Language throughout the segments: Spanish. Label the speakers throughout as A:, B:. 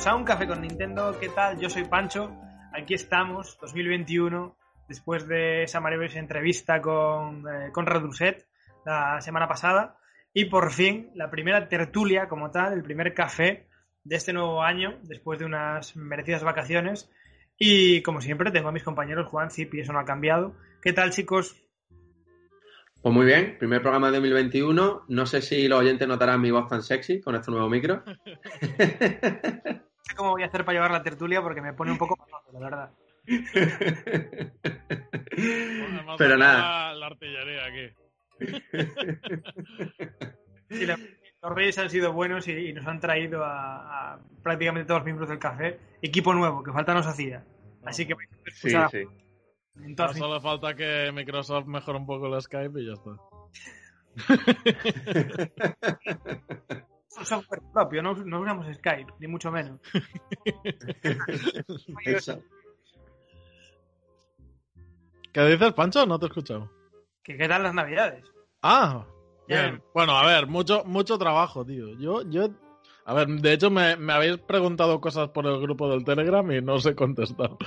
A: bienvenidos a Un Café con Nintendo. ¿Qué tal? Yo soy Pancho. Aquí estamos, 2021, después de esa maravillosa entrevista con eh, Conrad Rousset la semana pasada. Y por fin, la primera tertulia como tal, el primer café de este nuevo año, después de unas merecidas vacaciones. Y como siempre, tengo a mis compañeros Juan, Zip, y eso no ha cambiado. ¿Qué tal, chicos?
B: Pues muy bien, primer programa de 2021. No sé si los oyentes notarán mi voz tan sexy con este nuevo micro.
A: No sé cómo voy a hacer para llevar la tertulia porque me pone un poco penoso, la verdad.
B: Pero nada.
C: La, la artillería aquí.
A: Sí, la- los Reyes han sido buenos y, y nos han traído a, a prácticamente todos los miembros del café equipo nuevo, que falta nos hacía. Así que vais a
B: Sí,
A: escuchar
B: sí.
A: en
C: No
A: todas-
C: solo falta que Microsoft mejore un poco el Skype y ya está.
A: un software propio, no, no usamos Skype, ni mucho menos.
C: ¿Qué dices, Pancho? No te he escuchado.
A: ¿Qué, qué tal las navidades?
C: Ah, bien. Bueno, a ver, mucho, mucho trabajo, tío. Yo, yo. A ver, de hecho me, me habéis preguntado cosas por el grupo del Telegram y no os he contestado.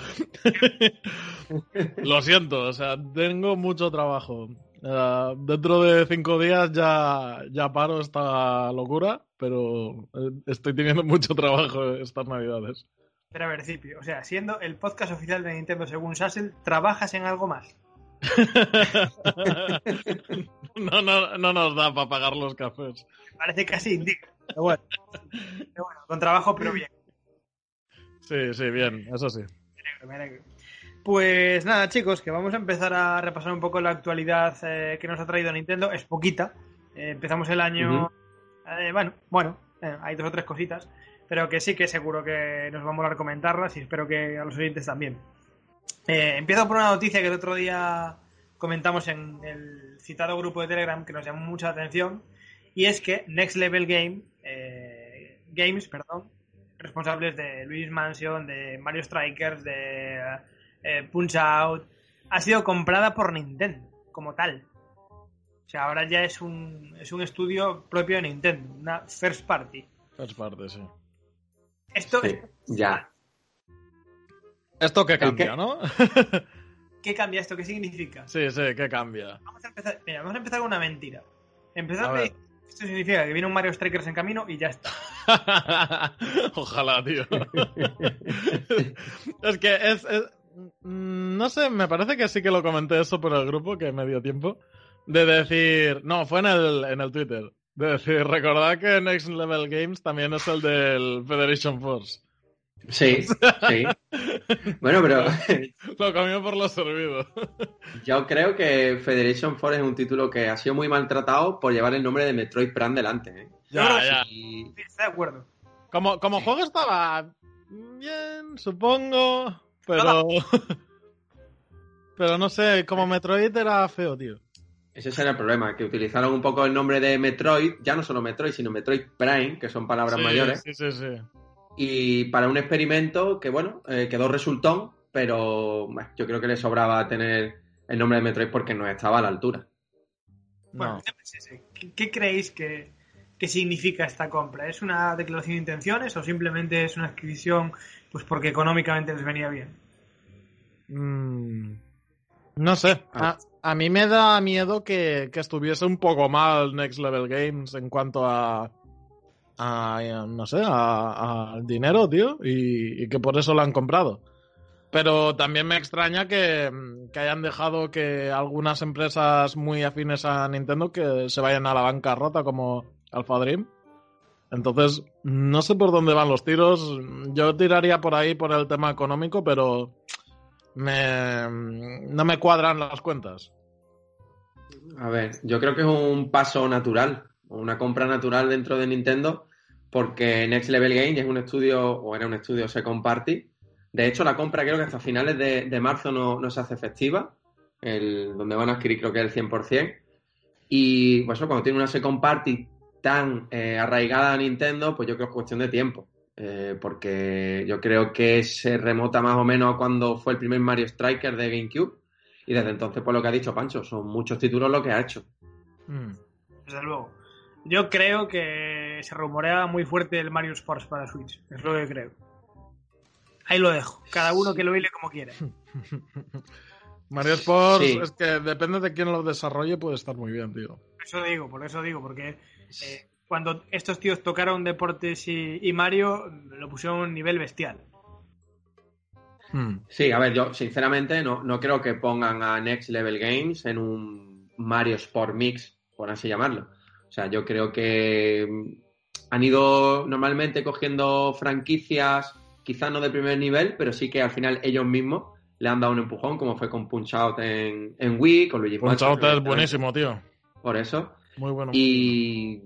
C: Lo siento, o sea, tengo mucho trabajo. Eh, dentro de cinco días ya, ya paro esta locura, pero eh, estoy teniendo mucho trabajo estas navidades.
A: Pero a ver, Cipio, o sea, siendo el podcast oficial de Nintendo según Sassel, ¿trabajas en algo más?
C: no, no, no nos da para pagar los cafés.
A: Parece casi indica. Pero bueno, Pero bueno, con trabajo, pero bien.
C: Sí, sí, bien, eso sí.
A: Me alegro, me alegro. Pues nada, chicos, que vamos a empezar a repasar un poco la actualidad eh, que nos ha traído Nintendo. Es poquita. Eh, empezamos el año. eh, bueno, bueno, hay dos o tres cositas. Pero que sí que seguro que nos va a molar comentarlas y espero que a los oyentes también. Eh, empiezo por una noticia que el otro día comentamos en el citado grupo de Telegram que nos llamó mucha atención. Y es que Next Level Game, eh, Games, perdón, responsables de Luis Mansion, de Mario Strikers, de eh, Punch Out, ha sido comprada por Nintendo, como tal. O sea, ahora ya es un, es un estudio propio de Nintendo, una first party.
C: Es parte, sí.
A: Esto,
B: Sí, ya.
C: Esto que
B: ¿El
C: cambia,
B: qué?
C: ¿no?
A: ¿qué cambia esto? ¿Qué significa?
C: sí, sí, que cambia.
A: Vamos a empezar, mira, vamos a empezar con una mentira.
C: A
A: Empezar
C: ver.
A: de, esto significa que viene un Mario Strikers en camino y ya está.
C: Ojalá, tío. es que es, es- No sé, me parece que sí que lo comenté eso por el grupo, que me dio tiempo. De decir. No, fue en el, en el Twitter. De decir, recordad que Next Level Games también es el del Federation Force.
B: Sí, sí. Bueno, pero
C: Lo comió por lo servido.
B: yo creo que Federation Force es un título que ha sido muy maltratado por llevar el nombre de Metroid Prime delante. ¿eh?
C: ya, ya.
A: Sí, estoy de acuerdo.
C: Como, como
B: Sí.
C: juego estaba bien, supongo, pero... pero no sé, como Metroid era feo, tío.
B: ese era el problema, que utilizaron un poco el nombre de Metroid, ya no solo Metroid, sino Metroid Prime, que son palabras
C: Sí,
B: mayores,
C: Sí, sí, sí.
B: y para un experimento que, bueno, eh, quedó resultón, pero bueno, yo creo que le sobraba tener el nombre de Metroid porque no estaba a la altura.
A: Bueno,
C: No.
A: el tema es ese. ¿Qué, qué creéis que, que significa esta compra? ¿Es una declaración de intenciones o simplemente es una adquisición pues porque económicamente les venía bien?
C: Mm, no sé. A, a, mí me da miedo que, que, estuviese un poco mal Next Level Games en cuanto a. a no sé, al dinero, tío. Y, y, que por eso lo han comprado. Pero también me extraña que, que, hayan dejado que algunas empresas muy afines a Nintendo que se vayan a la bancarrota como Alpha Dream. Entonces, no sé por dónde van los tiros. Yo tiraría por ahí por el tema económico, pero me, no me cuadran las cuentas.
B: A ver, yo creo que es un paso natural, una compra natural dentro de Nintendo, porque Next Level Games es un estudio, o era un estudio Second Party. De hecho, la compra creo que hasta finales de, marzo no, se hace efectiva, el, donde van a adquirir creo que el 100%. Y pues cuando tiene una Second Party tan eh, arraigada a Nintendo, pues yo creo que es cuestión de tiempo. Eh, porque yo creo que se remota más o menos a cuando fue el primer Mario Striker de GameCube. Y desde entonces, por lo que ha dicho Pancho, son muchos títulos lo que ha hecho.
A: Mm. Desde luego. Yo creo que se rumorea muy fuerte el Mario Sports para Switch. Es lo que creo. Ahí lo dejo. Cada uno que lo hile como quiere.
C: Mario Sports sí. es que depende de quién lo desarrolle, puede estar muy bien, tío.
A: Por eso digo, por eso digo, porque eh, cuando estos tíos tocaron Deportes y, y, Mario, lo pusieron a un nivel bestial.
B: Hmm. Sí, a ver, yo sinceramente no, no creo que pongan a Next Level Games en un Mario Sport Mix, por así llamarlo. O sea, yo creo que han ido normalmente cogiendo franquicias, quizás no de primer nivel, pero sí que al final ellos mismos le han dado un empujón, como fue con Punch Out en, en Wii, con Luigi
C: Punch Out es buenísimo, tío.
B: Por eso.
C: Muy bueno.
B: Y,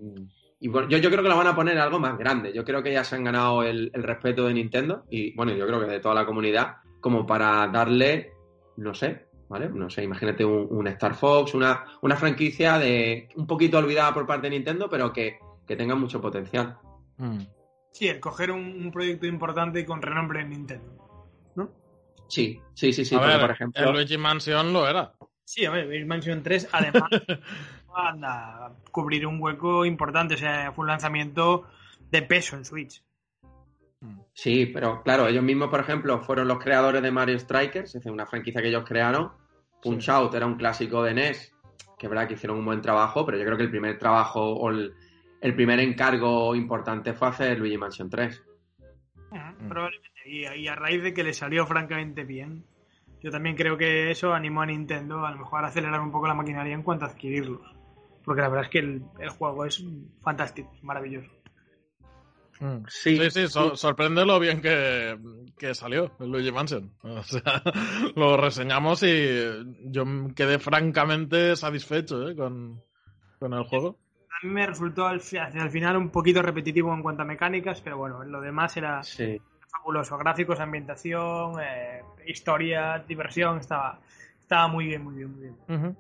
B: y bueno, yo, yo, creo que lo van a poner algo más grande. Yo creo que ya se han ganado el, el, respeto de Nintendo y, bueno, yo creo que de toda la comunidad, como para darle, no sé, ¿vale? No sé, imagínate un, un Star Fox, una, una, franquicia de un poquito olvidada por parte de Nintendo, pero que, que tenga mucho potencial.
A: Mm. Sí, el coger un, un, proyecto importante y con renombre en Nintendo, ¿no?
B: Sí, sí, sí, sí.
C: A ver,
B: por ejemplo,
C: el Luigi Mansion lo era.
A: Sí, a ver, Luigi Mansion 3, además, a cubrir un hueco importante. O sea, fue un lanzamiento de peso en Switch.
B: Sí, pero claro, ellos mismos, por ejemplo, fueron los creadores de Mario Strikers, es decir, una franquicia que ellos crearon. Punch sí. Out era un clásico de NES, que es verdad que hicieron un buen trabajo, pero yo creo que el primer trabajo o el, el primer encargo importante fue hacer Luigi Mansion 3.
A: Mm. Probablemente. Y, y, a raíz de que le salió francamente bien, yo también creo que eso animó a Nintendo a lo mejor a acelerar un poco la maquinaria en cuanto a adquirirlos. Porque la verdad es que el, el juego es fantástico, es maravilloso.
C: Mm. Sí, sí, sí so sorprende lo bien que, que, salió el Luigi Mansion. O sea, lo reseñamos y yo quedé francamente satisfecho ¿eh? con, con, el juego.
A: A mí me resultó al, final un poquito repetitivo en cuanto a mecánicas, pero bueno, lo demás era
B: sí.
A: fabuloso. Gráficos, ambientación, eh, historia, diversión, estaba, estaba muy bien, muy bien, muy bien.
B: Uh -huh.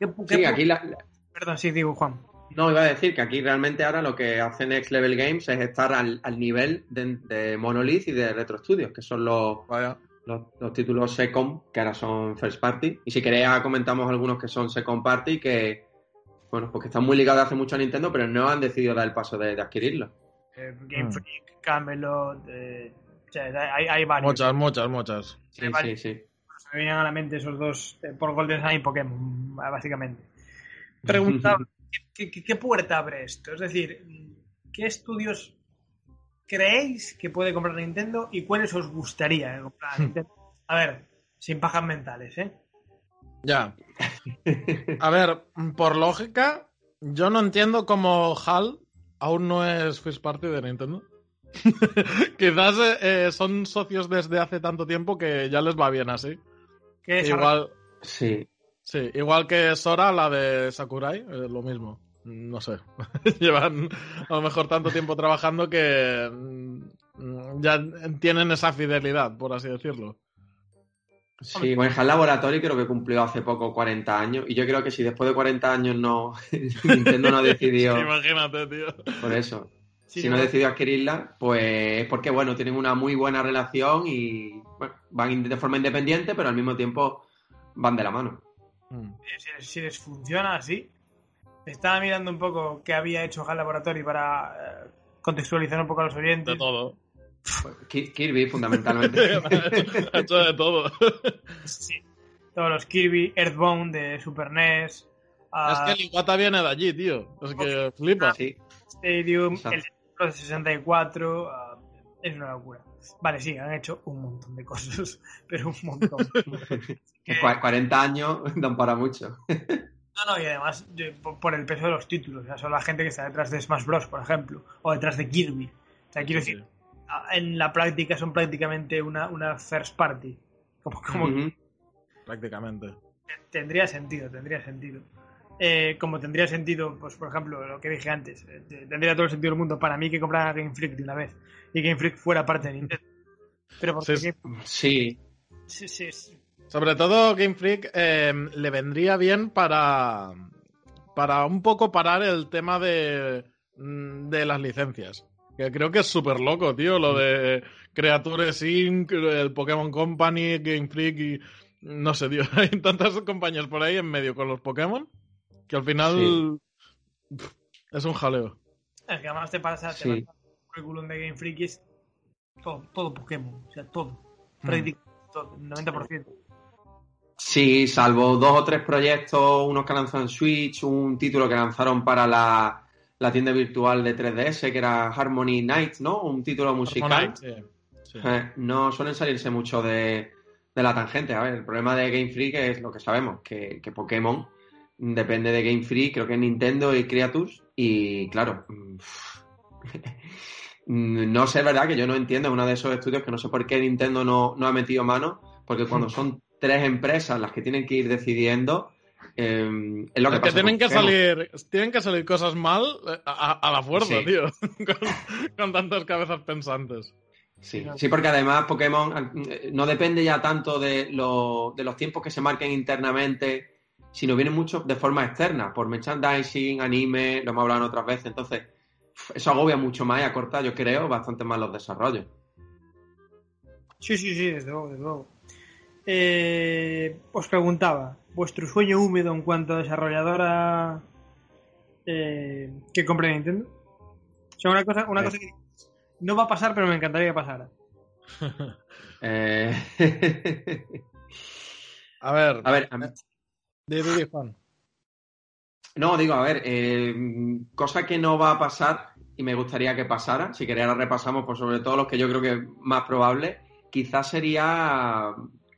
B: ¿Qué, qué sí, aquí la, la...
A: Perdón, sí, digo, Juan.
B: No, iba a decir que aquí realmente ahora lo que hace Next Level Games es estar al, al nivel de, de, Monolith y de Retro Studios, que son los, los, los, títulos Second, que ahora son First Party. Y si queréis, comentamos algunos que son Second Party, que, bueno, porque están muy ligados hace mucho a Nintendo, pero no han decidido dar el paso de, de adquirirlo.
A: Eh, Game Freak, mm. Camelot, eh, hay, hay, varios.
C: Muchas, muchas, muchas.
B: Sí, sí, sí.
A: Me vienen a la mente esos dos eh, por Golden Sun y Pokémon, básicamente. Preguntaba. ¿Qué, qué, ¿qué, puerta abre esto? Es decir, ¿qué estudios creéis que puede comprar Nintendo y cuáles os gustaría comprar Nintendo? A ver, sin pajas mentales, ¿eh?
C: Ya. A ver, por lógica, yo no entiendo cómo HAL aún no es First Party de Nintendo. Quizás eh, son socios desde hace tanto tiempo que ya les va bien así.
A: ¿Qué es
C: Igual.
B: Sí.
C: Sí, igual que Sora, la de Sakurai, eh, lo mismo. No sé. Llevan a lo mejor tanto tiempo trabajando que mm, ya tienen esa fidelidad, por así decirlo.
B: Sí, bueno, el Laboratory creo que cumplió hace poco 40 años. Y yo creo que si después de 40 años no Nintendo no decidió.
C: sí, imagínate, tío.
B: Por eso. Sí, si no, no decidió adquirirla, pues es porque, bueno, tienen una muy buena relación y bueno, van de forma independiente, pero al mismo tiempo van de la mano.
A: Mm. Si, si, les funciona así, estaba mirando un poco qué había hecho HAL Laboratory para eh, contextualizar un poco a los oyentes.
C: De todo.
B: Kirby, fundamentalmente.
C: ha hecho de todo.
A: Sí. Todos los Kirby, Earthbound de Super NES.
C: Es que el Iwata viene de allí, tío. Es que flipa.
B: Sí.
A: Stadium,
B: Exacto.
A: el de 64. ah, es una locura. Vale, sí, han hecho un montón de cosas, pero un montón.
B: Que cua- 40 años dan para mucho.
A: No, no, y además de- por, por el peso de los títulos. O sea, son la gente que está detrás de Smash Bros, por ejemplo, o detrás de Kirby. O sea, quiero decir, en la práctica son prácticamente una, una first party. Como.
C: Prácticamente.
A: tendría sentido, tendría sentido. Eh, como tendría sentido, pues por ejemplo, lo que dije antes, eh, te- tendría todo el sentido del mundo para mí que comprara Game Freak de una vez y Game Freak fuera parte de Nintendo. Pero porque
C: Sí,
A: Game-
B: Sí,
A: sí, sí, sí.
C: Sobre todo Game Freak eh, le vendría bien para, para un poco parar el tema de, mm, de las licencias. Que creo que es súper loco, tío, lo de Creatures Inc., el Pokémon Company, Game Freak y... No sé, tío, hay tantas compañías por ahí en medio con los Pokémon que al final pf, es un jaleo.
A: Es que además te pasa, te
B: Sí.
A: pasa el currículum de Game Freak y es todo, todo Pokémon, o sea, todo.
C: Hmm.
A: Prácticamente todo, el 90%.
B: Sí, salvo dos o tres proyectos, unos que lanzan en Switch, un título que lanzaron para la, la tienda virtual de 3DS, que era Harmony Night, ¿no? Un título musical.
C: Harmonite, sí, sí.
B: Eh, no suelen salirse mucho de, de la tangente. A ver, el problema de Game Freak es lo que sabemos, que, que Pokémon depende de Game Freak, creo que Nintendo y Creatures, y claro, mm, no sé, es verdad que yo no entiendo, es uno de esos estudios que no sé por qué Nintendo no, no ha metido mano, porque cuando son tres empresas las que tienen que ir decidiendo, eh, es lo que pasa
C: tienen que salir tienen que salir cosas mal eh, a, a la fuerza,
B: Sí.
C: tío. con, con tantas cabezas pensantes.
B: Sí, sí, porque además Pokémon eh, no depende ya tanto de, lo- de los tiempos que se marquen internamente, sino viene mucho de forma externa, por merchandising, anime, lo hemos hablado en otras veces. Entonces, eso agobia mucho más y acorta, yo creo, bastante más los desarrollos.
A: Sí, sí, sí, desde luego, desde luego. Eh, os preguntaba, ¿vuestro sueño húmedo en cuanto a desarrolladora eh, que compre Nintendo? O sea, una cosa, una
B: Eh.
A: cosa que no va a pasar, pero me encantaría que pasara.
B: Eh,
C: A ver,
B: a ver, a mí-
C: di, di, Juan.
B: No, digo, a ver, eh, cosa que no va a pasar y me gustaría que pasara, si queréis ahora repasamos por sobre todo los que yo creo que es más probable, quizás sería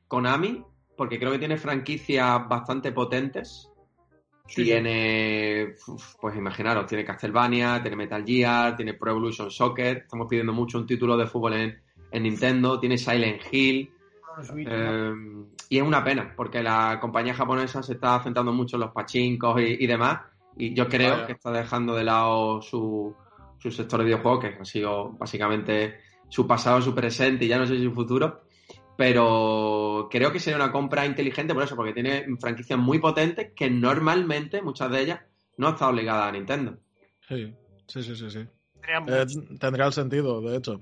B: Konami, porque creo que tiene franquicias bastante potentes.
A: Sí,
B: tiene, uf, pues imaginaros, tiene Castlevania, tiene Metal Gear, tiene Pro Evolution Soccer, estamos pidiendo mucho un título de fútbol en, en Nintendo, tiene Silent Hill,
A: ¿no?
B: eh, y es una pena, porque la compañía japonesa se está centrando mucho en los pachincos y, y demás, y yo creo
C: Vaya.
B: que está dejando de lado su, su sector de videojuegos, que ha sido básicamente su pasado, su presente y ya no sé si su futuro, pero creo que sería una compra inteligente por eso, porque tiene franquicias muy potentes que normalmente, muchas de ellas, no están obligadas a Nintendo.
C: Sí, sí, sí, sí. sí.
A: Tendría
C: Eh, tendría el sentido, de hecho.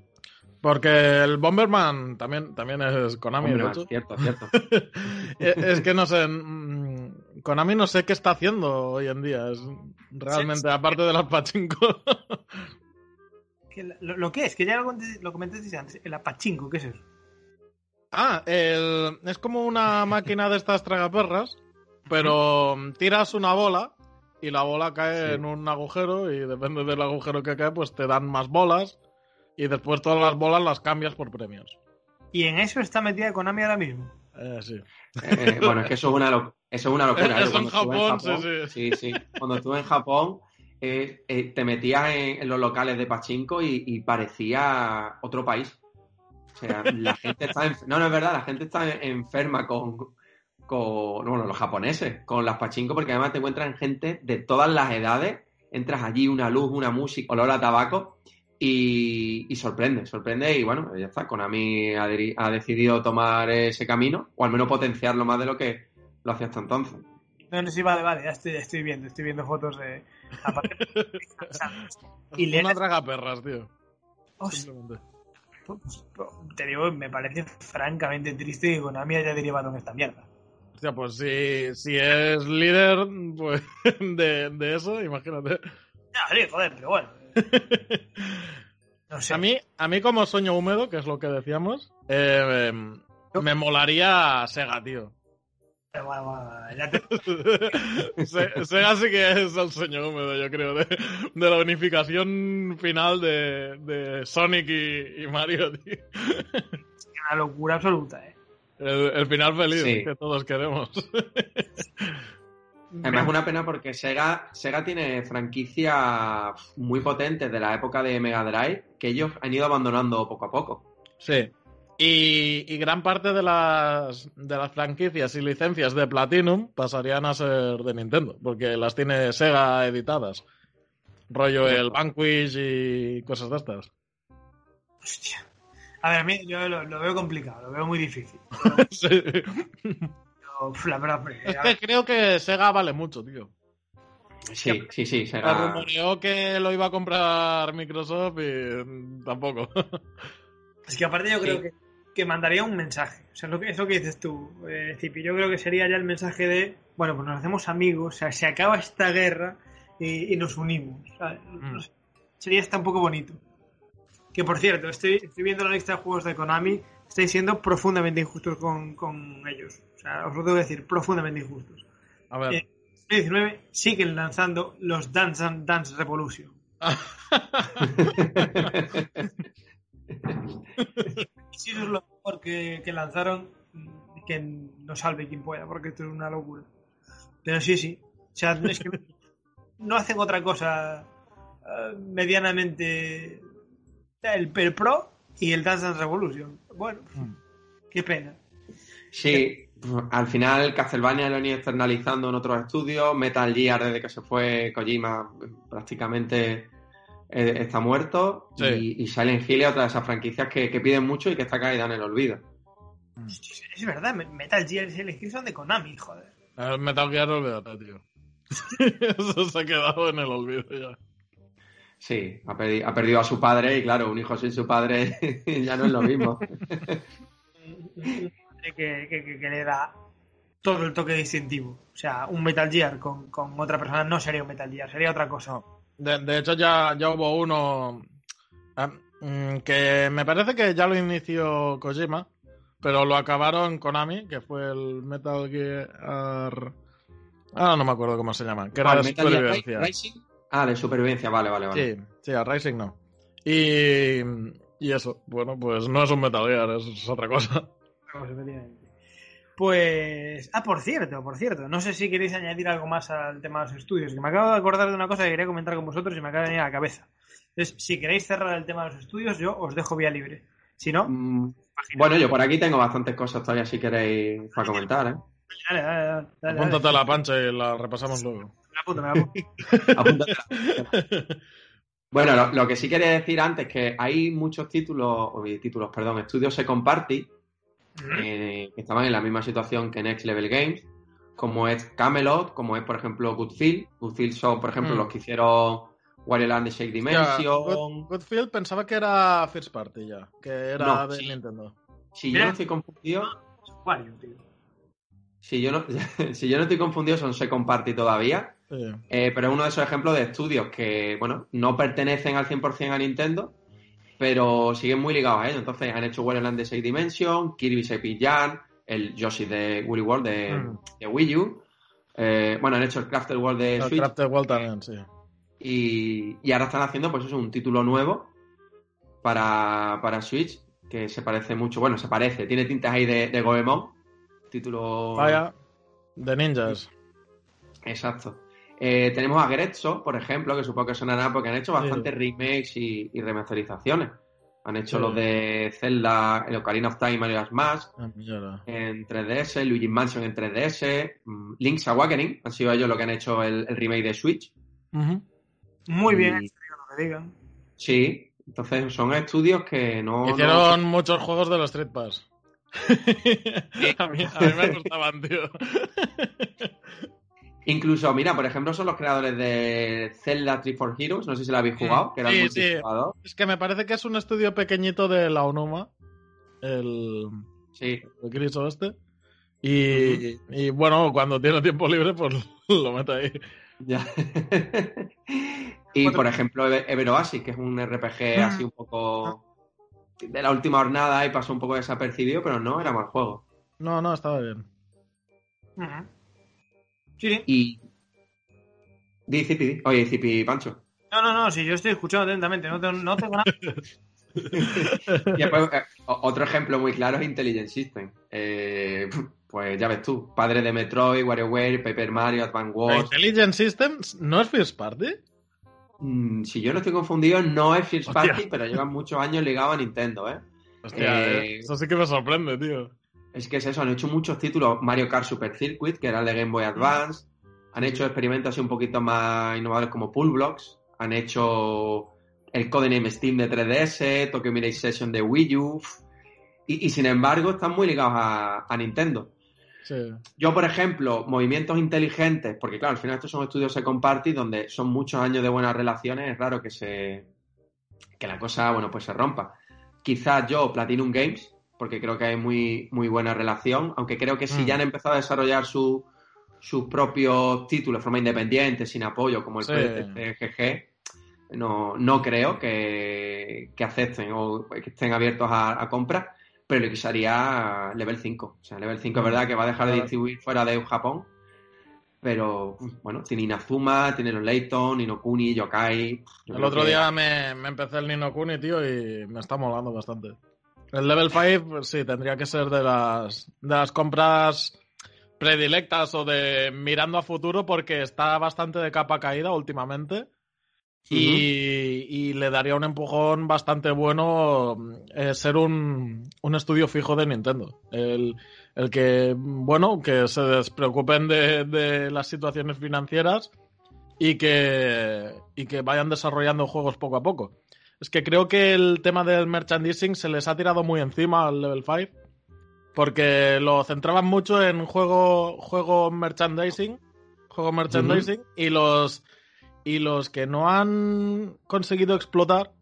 C: Porque el Bomberman también, también es Konami, de hecho.
B: cierto, cierto.
C: Eh, es que no sé, mm, Konami no sé qué está haciendo hoy en día. Es realmente, aparte de las pachinko.
A: lo, lo que es, que ya lo, comenté- lo comentaste antes, el apachinko, ¿qué es eso?
C: Ah, el- es como una máquina de estas tragaperras, pero tiras una bola y la bola cae
B: Sí.
C: en un agujero y depende del agujero que cae, pues te dan más bolas y después todas las bolas las cambias por premios.
A: Y en eso está metida Konami ahora mismo.
C: Eh, sí.
B: Eh, bueno, es que eso es una, lo- eso es una locura. ¿eh?
C: Eso en
B: Cuando estuve
C: Japón, sí,
B: sí, sí. Cuando estuve en Japón, eh, eh, te metías en, en los locales de Pachinko y, y parecía otro país. O sea, la gente está... No, no es verdad, la gente está enferma con... con bueno, los japoneses, con las Pachinko, porque además te encuentran gente de todas las edades. Entras allí, una luz, una música, olor a tabaco y, y sorprende, sorprende y bueno, ya está, Konami ha, ha decidido tomar ese camino o al menos potenciarlo más de lo que lo hacía hasta entonces.
A: No, no, sí, vale, vale, ya estoy, ya estoy viendo, estoy viendo fotos de... aparte- y le
C: Una tragaperras, tío.
A: Hostia, te digo, me parece francamente triste que Konami haya derivado en esta mierda.
C: Hostia, pues si, si es líder pues, de, de eso, imagínate.
A: Ya, sí, joder, pero bueno. No sé.
C: A mí, a mí como sueño húmedo, que es lo que decíamos, eh, me molaría Sega, tío. Se- Sega sí que es el sueño húmedo, yo creo, de, de la unificación final de, de Sonic y, y Mario, tío.
A: una locura absoluta, ¿eh?
C: El, el final feliz
B: Sí.
C: que todos queremos.
B: Además es una pena porque Sega, Sega tiene franquicias muy potentes de la época de Mega Drive que ellos han ido abandonando poco a poco.
C: Sí. Y, y gran parte de las, de las franquicias y licencias de Platinum pasarían a ser de Nintendo, porque las tiene Sega editadas. Rollo el Vanquish y cosas de estas.
A: Hostia. A ver, a mí yo lo, lo veo complicado, lo veo muy difícil.
C: Sí.
A: Pero, uf, la verdad,
C: Es que creo que Sega vale mucho, tío.
B: Sí, sí, sí,
C: Se
B: Sega.
C: rumoreó que lo iba a comprar Microsoft y tampoco.
A: Es que aparte yo creo
B: Sí.
A: que, que mandaría un mensaje. O sea, lo que, es lo que dices tú, eh, Zipi. Yo creo que sería ya el mensaje de, bueno, pues nos hacemos amigos, o sea, se acaba esta guerra y, y nos unimos. sé. Sería hasta un poco bonito. Que por cierto, estoy, estoy viendo la lista de juegos de Konami, estáis siendo profundamente injustos con, con ellos. O sea, os lo tengo que decir, profundamente injustos.
C: A ver.
A: Eh. 2019 siguen lanzando los Dance and Dance Revolution. Si eso es lo mejor que, que lanzaron, mm, que no salve quien pueda, porque esto es una locura. Pero sí, sí. O sea, es que no hacen otra cosa eh, medianamente. El, el Pro y el Dance Dance Revolution. Bueno,
C: Mm.
A: qué pena.
B: Sí, al final Castlevania lo han ido externalizando en otros estudios. Metal Gear, desde que se fue Kojima, prácticamente eh, está muerto.
C: Sí.
B: Y, y Silent Hill es otra de esas franquicias que, que piden mucho y que está caída en el olvido.
A: Es verdad, Metal Gear y Silent Hill son de Konami, joder.
C: El Metal Gear, olvídate, tío. Eso se ha quedado en el olvido ya.
B: Sí, ha, perdi- ha perdido a su padre y claro, un hijo sin su padre ya no es lo mismo.
A: que, que- que- que le da todo el toque distintivo. O sea, un Metal Gear con, con otra persona no sería un Metal Gear, sería otra cosa.
C: De, de hecho, ya, ya hubo uno ah, mm, que me parece que ya lo inició Kojima, pero lo acabaron Konami, que fue el Metal Gear... Ah, no me acuerdo cómo se llama, que era
B: ¿Cuál,
C: de
B: Gear
C: supervivencia.
B: Rising? Ah, de supervivencia, vale, vale, vale.
C: Sí, sí, a Rising no. Y, y eso, bueno, pues no es un Metal Gear, es, es otra cosa.
A: Pues. Ah, por cierto, por cierto. No sé si queréis añadir algo más al tema de los estudios. Que me acabo de acordar de una cosa que quería comentar con vosotros y me acaba de venir a la cabeza. Entonces, si queréis cerrar el tema de los estudios, yo os dejo vía libre. Si no,
B: Mm, bueno, yo por aquí tengo bastantes cosas todavía si queréis para comentar, ¿eh?
A: dale, dale, dale. dale, dale.
C: Apúntate a la pancha y la repasamos luego.
A: Me apunto, me la apunto.
B: Bueno, lo, lo que sí quería decir antes que hay muchos títulos, o títulos, perdón, estudios Second Party eh, que estaban en la misma situación que Next Level Games, como es Camelot, como es, por ejemplo, Goodfield. Goodfield son, por ejemplo,
C: Mm.
B: los que hicieron Wario Land de Shake
C: Ya,
B: Dimension.
C: Good- Goodfield pensaba que era First Party ya, que era
B: No,
C: de
B: sí.
C: Nintendo.
B: Si yo no estoy confundido,
A: Wario, tío.
B: si yo no, si yo no estoy confundido, son Second Party todavía.
C: Sí.
B: Eh, pero es uno de esos ejemplos de estudios que, bueno, no pertenecen al 100% a Nintendo, pero siguen muy ligados a ello. Entonces, han hecho Land de 6 Dimension, Kirby's Epic Yarn, el Yoshi de Woolly World de,
C: Mm.
B: de Wii U. Eh, bueno, han hecho el Crafted World de
C: El
B: Switch.
C: Crafted World también, sí.
B: Y, y ahora están haciendo, pues eso, un título nuevo para, para Switch, que se parece mucho, bueno, se parece, tiene tintas ahí de, de Goemon. Título...
C: Vaya, de ninjas.
B: Exacto. Eh, tenemos a Grezzo, por ejemplo, que supongo que sonará porque han hecho
C: Sí.
B: bastantes remakes y, y remasterizaciones. Han hecho
C: Sí.
B: los de Zelda, el Ocarina of Time y Mario Smash
C: Ah,
B: en 3DS, Luigi's Mansion en 3DS, mm, Link's Awakening, han sido ellos los que han hecho el, el remake de Switch.
C: Ujú.
A: Muy
B: Y-
A: bien, hecho, digan lo que digan.
B: Sí, entonces son estudios que no...
C: Hicieron
B: no-
C: muchos juegos de los Street Pass. a, mí, a mí me gustaban, tío.
B: Incluso, mira, por ejemplo, son los creadores de Zelda 3 for Heroes, no sé si lo habéis jugado, que era
C: Sí, sí. Es que me parece que es un estudio pequeñito de la Onuma. El,
B: Sí,
C: el este. Y, y bueno, cuando tiene tiempo libre, pues lo mete ahí.
B: Ya. Y por ejemplo, Ever Oasis, que es un RPG así un poco de la última jornada y pasó un poco desapercibido, pero no era mal juego.
C: No, no, estaba bien.
A: Sí.
B: Y. Di Cipi, oye, Cipi Pancho.
A: No, no, no, si yo estoy escuchando atentamente, no tengo, no tengo nada.
B: y después, eh, otro ejemplo muy claro es Intelligent System. Eh, pues ya ves tú, padre de Metroid, WarioWare, Paper Mario, Advance Wars.
C: ¿Intelligent Systems no es First Party?
B: Mm, si yo no estoy confundido, no es First Party, pero llevan muchos años ligado a Nintendo, ¿eh?
C: Hostia, eh, eso sí que me sorprende, tío.
B: Es que es eso, han hecho muchos títulos. Mario Kart Super Circuit, que era el de Game Boy Advance. Han hecho experimentos así un poquito más innovadores como Pull Blocks. Han hecho el Codename Steam de 3DS, Tokyo Mirage Session de Wii U. Y, sin embargo, están muy ligados a, Nintendo. Yo, por ejemplo, movimientos inteligentes, porque claro, al final estos son estudios Second Party donde son muchos años de buenas relaciones, es raro que se que la cosa, bueno, pues se rompa. Quizás yo, Platinum Games, porque creo que hay muy, muy buena relación, aunque creo que si mm. ya han empezado a desarrollar sus propios títulos de forma independiente, sin apoyo, como el sí. no, no creo que, acepten o que estén abiertos a, a compras pero le quisaría level 5. O sea, level 5 es mm. verdad que va a dejar de distribuir fuera de Japón, pero bueno, tiene Inazuma, tiene los Layton, Ninokuni, Yokai.
C: El otro día me, empecé el Ninokuni, tío, y me está molando bastante. El level 5, pues sí, tendría que ser de las, de las compras predilectas o de mirando a futuro porque está bastante de capa caída últimamente. Y, le daría un empujón bastante bueno eh, ser un, un, estudio fijo de Nintendo. El, el, que, bueno, que se despreocupen de, de, las situaciones financieras y que, y que vayan desarrollando juegos poco a poco. Es que creo que el tema del merchandising se les ha tirado muy encima al level 5. Porque lo centraban mucho en juego, juego merchandising. Juego merchandising. Y los y los que no han conseguido explotar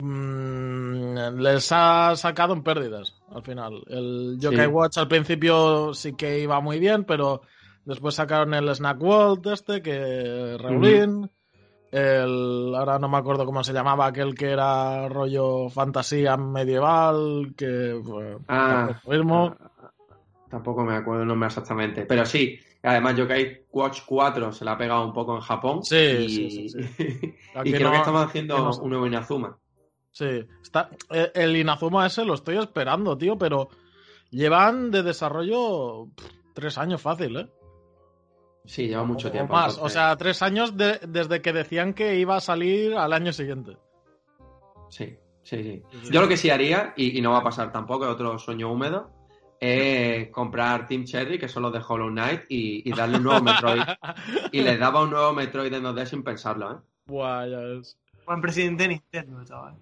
C: mmm, les ha sacado en pérdidas al final. El Yokai Watch al principio sí que iba muy bien, pero después sacaron el Snack World este, que Raulín. El, ahora no me acuerdo cómo se llamaba, aquel que era rollo fantasía medieval, que pues,
B: ah, mismo. Ah, tampoco me acuerdo el nombre exactamente, pero sí, Además, Yokai Watch 4 se la ha pegado un poco en Japón.
C: Sí, y, sí, sí,
B: y creo que estamos haciendo un nuevo Inazuma.
C: Sí, está, eh, el Inazuma ese lo estoy esperando, tío, pero llevan de desarrollo tres años fácil, ¿eh?
B: Sí, lleva mucho tiempo.
C: más, o sea, tres años desde que decían que iba a salir al año siguiente.
B: Sí, sí, sí. Yo lo que sí haría, y, y no va a pasar tampoco, es otro sueño húmedo, es comprar Team Cherry, que son los de Hollow Knight, y, darle un nuevo Metroid. y les daba un nuevo Metroid en 2D sin pensarlo, ¿eh?
C: Buah, ya es.
A: Buen presidente de Nintendo, chaval.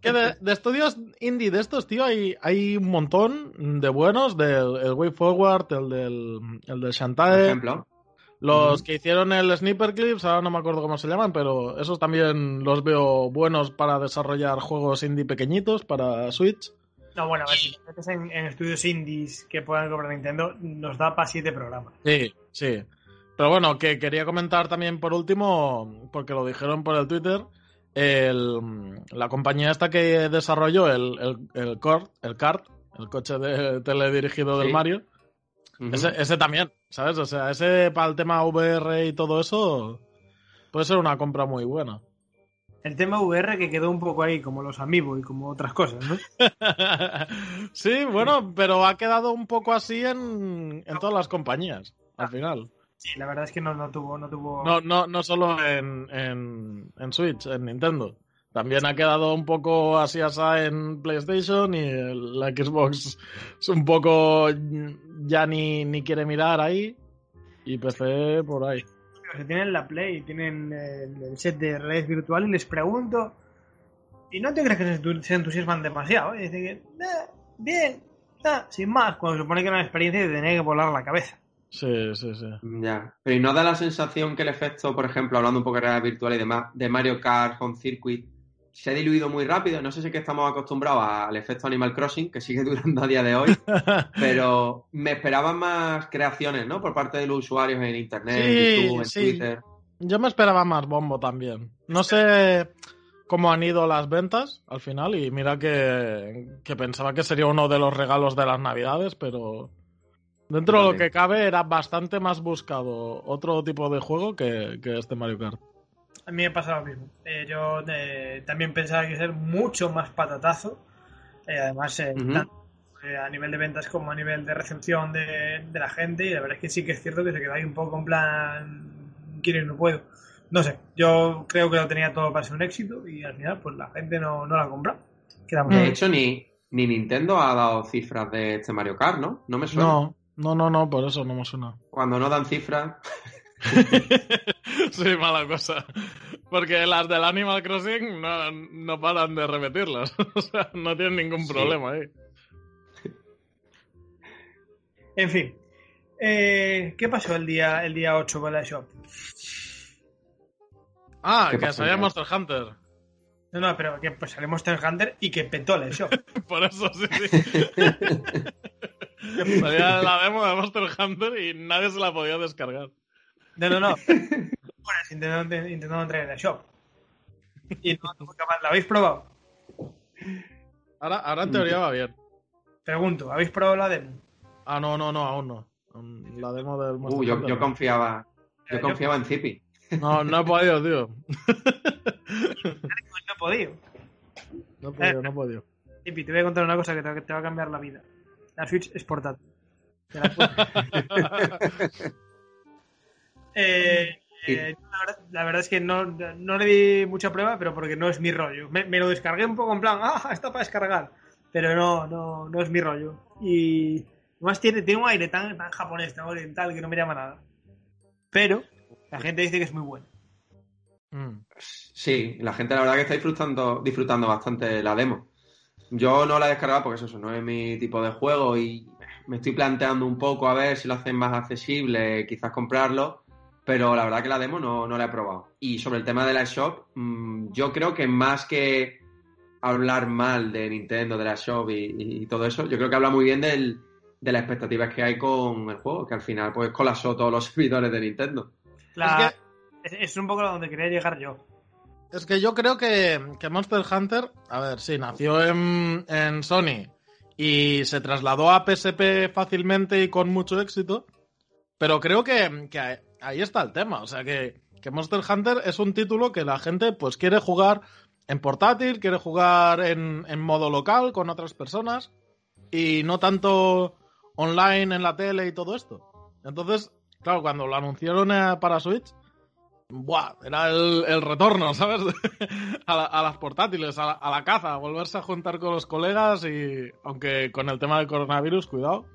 C: Que de, estudios indie de estos, tío, hay, hay un montón de buenos, del el Way Forward, el del, el del Shantae. Por
B: ejemplo.
C: Los que hicieron el Sniper Clips, ahora no me acuerdo cómo se llaman, pero esos también los veo buenos para desarrollar juegos indie pequeñitos para Switch.
A: No, bueno, a ver, si te metes en, estudios indies que puedan comprar Nintendo, nos da para siete programas.
C: Sí, sí. Pero bueno, que quería comentar también por último, porque lo dijeron por el Twitter, el, la compañía esta que desarrolló el, el, el, Cort, el CART, el coche de teledirigido del Mario, ese, ese también, ¿sabes? O sea, ese para el tema VR y todo eso puede ser una compra muy buena
A: el tema VR que quedó un poco ahí, como los amigos y como otras cosas, ¿no?
C: sí, bueno, pero ha quedado un poco así en, todas las compañías, al final.
A: Sí, la verdad es que no, no tuvo... No, tuvo...
C: no, no, no solo en, en, Switch, en Nintendo. También ha quedado un poco así así en PlayStation y la Xbox es un poco ya ni, ni quiere mirar ahí y PC por ahí
A: que tienen la Play, tienen el, set de redes virtual y les pregunto, y no te crees que se, entusiasman demasiado, ¿eh? Dicen que, bien, sin más, cuando se supone que una experiencia y te tiene que volar la cabeza.
C: Sí, sí, sí.
B: Ya, pero ¿y no da la sensación que el efecto, por ejemplo, hablando un poco de realidad virtual y demás, de Mario Kart Home Circuit, se ha diluido muy rápido. No sé si es que estamos acostumbrados al efecto Animal Crossing, que sigue durando a día de hoy, pero me esperaban más creaciones, ¿no? Por parte de los usuarios en Internet, en YouTube, en Twitter.
C: Yo me esperaba más bombo también. No sé cómo han ido las ventas al final y mira que, que pensaba que sería uno de los regalos de las navidades, pero dentro de lo que cabe era bastante más buscado otro tipo de juego que, que este Mario Kart.
A: A mí me pasa lo mismo. Eh, yo eh, también pensaba que iba a ser mucho más patatazo. Eh, además, eh, tanto, eh, a nivel de ventas como a nivel de recepción de, de la gente. Y la verdad es que sí que es cierto que se queda ahí un poco en plan. Quiero y no puedo. No sé, yo creo que lo tenía todo para ser un éxito y al final, pues la gente no, no la compra. Quedamos
B: De
A: ahí.
B: hecho, ni, ni Nintendo ha dado cifras de este Mario Kart, ¿no? No me suena.
C: No, no, no, no, por eso no me suena.
B: Cuando no dan cifras.
C: sí, mala cosa. Porque las del Animal Crossing no, no paran de repetirlas. o sea, no tienen ningún
B: Sí.
C: problema ahí.
A: En fin. Eh, ¿Qué pasó el día, el día 8 con la shop?
C: Ah,
B: ¿Qué
C: que salía? Monster Hunter.
A: No, no, pero que pues salió Monster Hunter y que petó la shop.
C: Por eso sí, sí. Salía la demo de Monster Hunter y nadie se la podía descargar.
A: No, no, no. Bueno, intentando, intentando entrar en la shop. Y no, fue capaz. ¿La habéis probado?
C: Ahora, ahora en teoría va bien.
A: Pregunto, ¿habéis probado la demo?
C: Ah, no, no, no, aún no. La demo del Monster
B: Uh, yo,
C: Hunter
B: yo confiaba. Yo confiaba en Zippy.
C: No, no he podido, tío.
A: No he podido.
C: No he podido, no he podido.
A: Tipi, te voy a contar una cosa que te va a cambiar la vida. La Switch es portátil. La Eh, eh, la, verdad, la verdad es que no, no le di mucha prueba, pero porque no es mi rollo. Me, me lo descargué un poco en plan, ah, está para descargar. Pero no, no, no es mi rollo. Y además tiene, tiene un aire tan, tan japonés, tan oriental, que no me llama nada. Pero la gente dice que es muy bueno.
C: Mm.
B: Sí, la gente la verdad que está disfrutando, disfrutando bastante la demo. Yo no la he descargado porque eso, eso no es mi tipo de juego y me estoy planteando un poco a ver si lo hacen más accesible, quizás comprarlo, pero la verdad que la demo no, no la he probado. Y sobre el tema de la shop, mm, yo creo que más que hablar mal de Nintendo, de la shop y, y todo eso, yo creo que habla muy bien del, de las expectativas que hay con el juego, que al final pues colapsó todos los servidores de Nintendo.
A: La-
C: Es
A: es, es un poco a donde quería llegar yo.
C: Es que yo creo que, que Monster Hunter, a ver, sí, nació en, en Sony y se trasladó a PSP fácilmente y con mucho éxito, pero creo que, que ahí está el tema, o sea que, que Monster Hunter es un título que la gente pues quiere jugar en portátil, quiere jugar en, en modo local con otras personas y no tanto online en la tele y todo esto. Entonces, claro, cuando lo anunciaron eh, para Switch, Buah, era el, el retorno, ¿sabes? a, la- a las portátiles, a la, a la caza, a volverse a juntar con los colegas y, aunque con el tema del coronavirus, cuidado.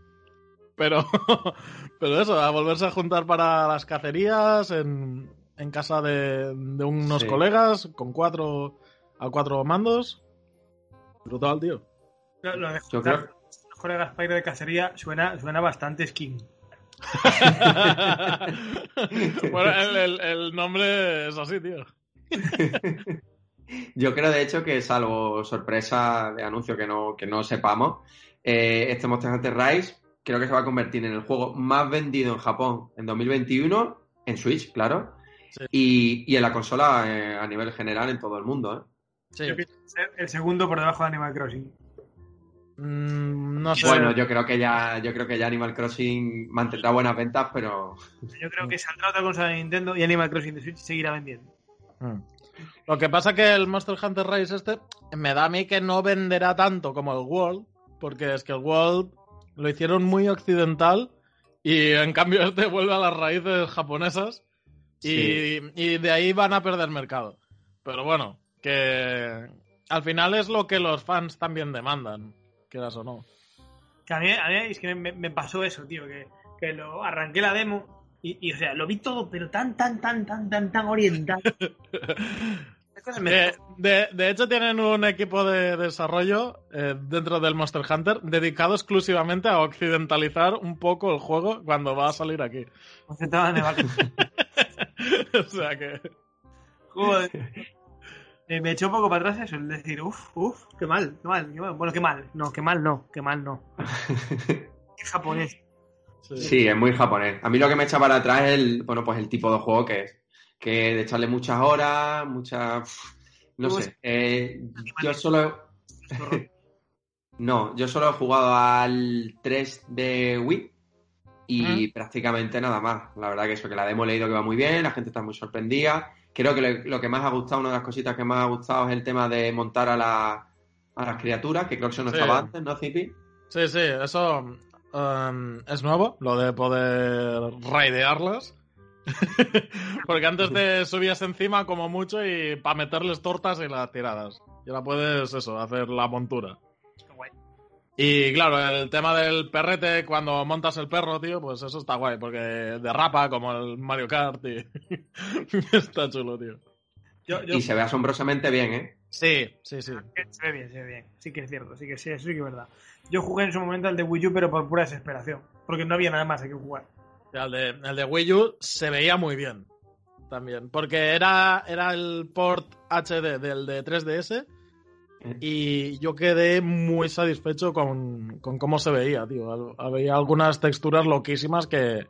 C: Pero, pero eso, a volverse a juntar para las cacerías en, en casa de, de unos
B: Sí.
C: colegas con cuatro, a cuatro mandos. Brutal, tío.
A: Lo, lo de
B: Yo
A: juntar
B: creo-
A: los colegas para ir de cacería suena, suena bastante skin.
C: bueno, el, el- el nombre es así, tío.
B: Yo creo, de hecho, que salvo sorpresa de anuncio que no, que no sepamos, eh, este Monster Hunter Rise creo que se va a convertir en el juego más vendido en Japón en 2021, en Switch, claro,
C: Sí.
B: y, y en la consola eh, a nivel general en todo el mundo. ¿eh?
C: Sí.
A: Yo pienso ser el segundo por debajo de Animal Crossing.
C: Mm, no sé.
B: Bueno, yo creo que ya, yo creo que ya Animal Crossing mantendrá buenas ventas, pero
A: Yo creo que saldrá otra consola de Nintendo y Animal Crossing de Switch seguirá vendiendo.
C: Mm. Lo que pasa que el Monster Hunter Rise este me da a mí que no venderá tanto como el World, porque es que el World lo hicieron muy occidental y en cambio este vuelve a las raíces japonesas y,
B: Sí.
C: y de ahí van a perder mercado. Pero bueno, que al final es lo que los fans también demandan, quieras o no.
A: Que a mí, a mí es que me, me pasó eso, tío, que, que lo arranqué la demo y, y, o sea, lo vi todo, pero tan, tan, tan, tan, tan, tan oriental.
C: Eh, de, de hecho, tienen un equipo de desarrollo eh, dentro del Monster Hunter dedicado exclusivamente a occidentalizar un poco el juego cuando va a salir aquí.
A: balcón.
C: o sea que.
A: Joder. Eh, me echó un poco para atrás eso, el decir, uff, uff, qué mal, qué mal, qué mal. Bueno, qué mal, no, qué mal no, qué mal no. Qué japonés.
B: sí, es muy japonés. A mí lo que me echa para atrás es el, bueno, pues el tipo de juego que es. que de echarle muchas horas, muchas... No sé, eh, yo solo... no, yo solo he jugado al 3 de Wii y prácticamente nada más. La verdad que eso, que la demo he leído que va muy bien, la gente está muy sorprendida. Creo que lo, que más ha gustado, una de las cositas que más ha gustado es el tema de montar a, la, a las criaturas, que creo que eso no estaba antes, ¿no, Zipi?
C: Sí, sí, eso um, es nuevo, lo de poder raidearlas. Porque antes te subías encima como mucho y para meterles tortas y las tiradas. Y ahora puedes, eso, hacer la montura. Y claro, el tema del perrete cuando montas el perro, tío, pues eso está guay, porque derrapa como el Mario Kart y está chulo, tío.
B: Y se ve asombrosamente bien, ¿eh?
C: Sí, sí, sí.
A: Se ve bien, se ve bien. Sí que es cierto, sí que sí, eso sí que es verdad. Yo jugué en su momento al de Wii U, pero por pura desesperación, porque no había nada más que jugar.
C: El de, el de Wii U se veía muy bien también, porque era, era el port HD del de 3DS y yo quedé muy satisfecho con, cómo se veía, tío. Había algunas texturas loquísimas que,